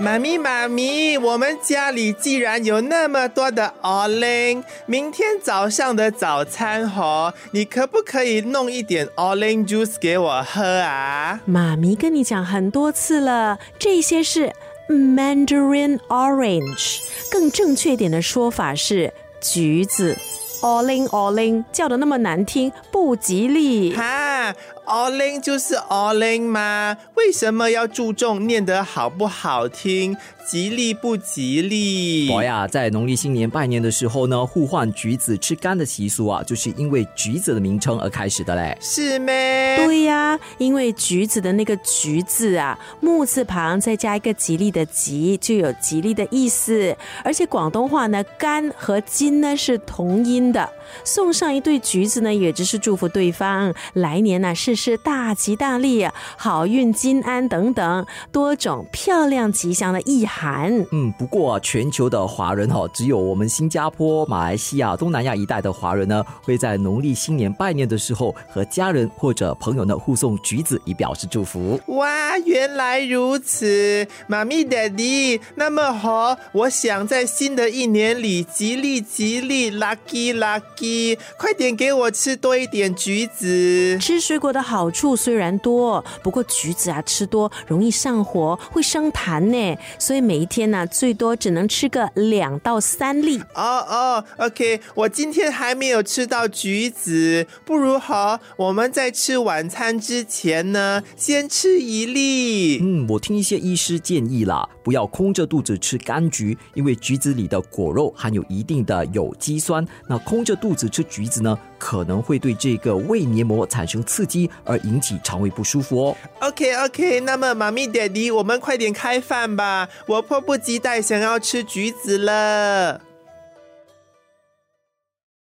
妈咪，妈咪，我们家里既然有那么多的 orange，明天早上的早餐盒，你可不可以弄一点 orange juice 给我喝啊？妈咪跟你讲很多次了，这些是 mandarin orange，更正确点的说法是橘子。Orange orange 叫的那么难听，不吉利。哈。all in 就是 all in 吗？为什么要注重念得好不好听，吉利不吉利？我呀，在农历新年拜年的时候呢，互换橘子吃干的习俗啊，就是因为橘子的名称而开始的嘞。是咩？对呀，因为橘子的那个橘字啊，木字旁再加一个吉利的吉，就有吉利的意思。而且广东话呢，干和金呢是同音的。送上一对橘子呢，也只是祝福对方来年呢事事大吉大利、好运金安等等多种漂亮吉祥的意涵。嗯，不过全球的华人哈，只有我们新加坡、马来西亚、东南亚一带的华人呢，会在农历新年拜年的时候和家人或者朋友呢互送橘子以表示祝福。哇，原来如此，妈咪、爹地，那么好，我想在新的一年里吉利吉利，lucky lucky。快点给我吃多一点橘子。吃水果的好处虽然多，不过橘子啊吃多容易上火，会生痰呢。所以每一天呢，最多只能吃个两到三粒。哦哦，OK，我今天还没有吃到橘子，不如好，我们在吃晚餐之前呢，先吃一粒。嗯，我听一些医师建议啦，不要空着肚子吃柑橘，因为橘子里的果肉含有一定的有机酸，那空着肚。肚子吃橘子呢，可能会对这个胃黏膜产生刺激，而引起肠胃不舒服哦。OK OK，那么妈咪、爹地，我们快点开饭吧，我迫不及待想要吃橘子了。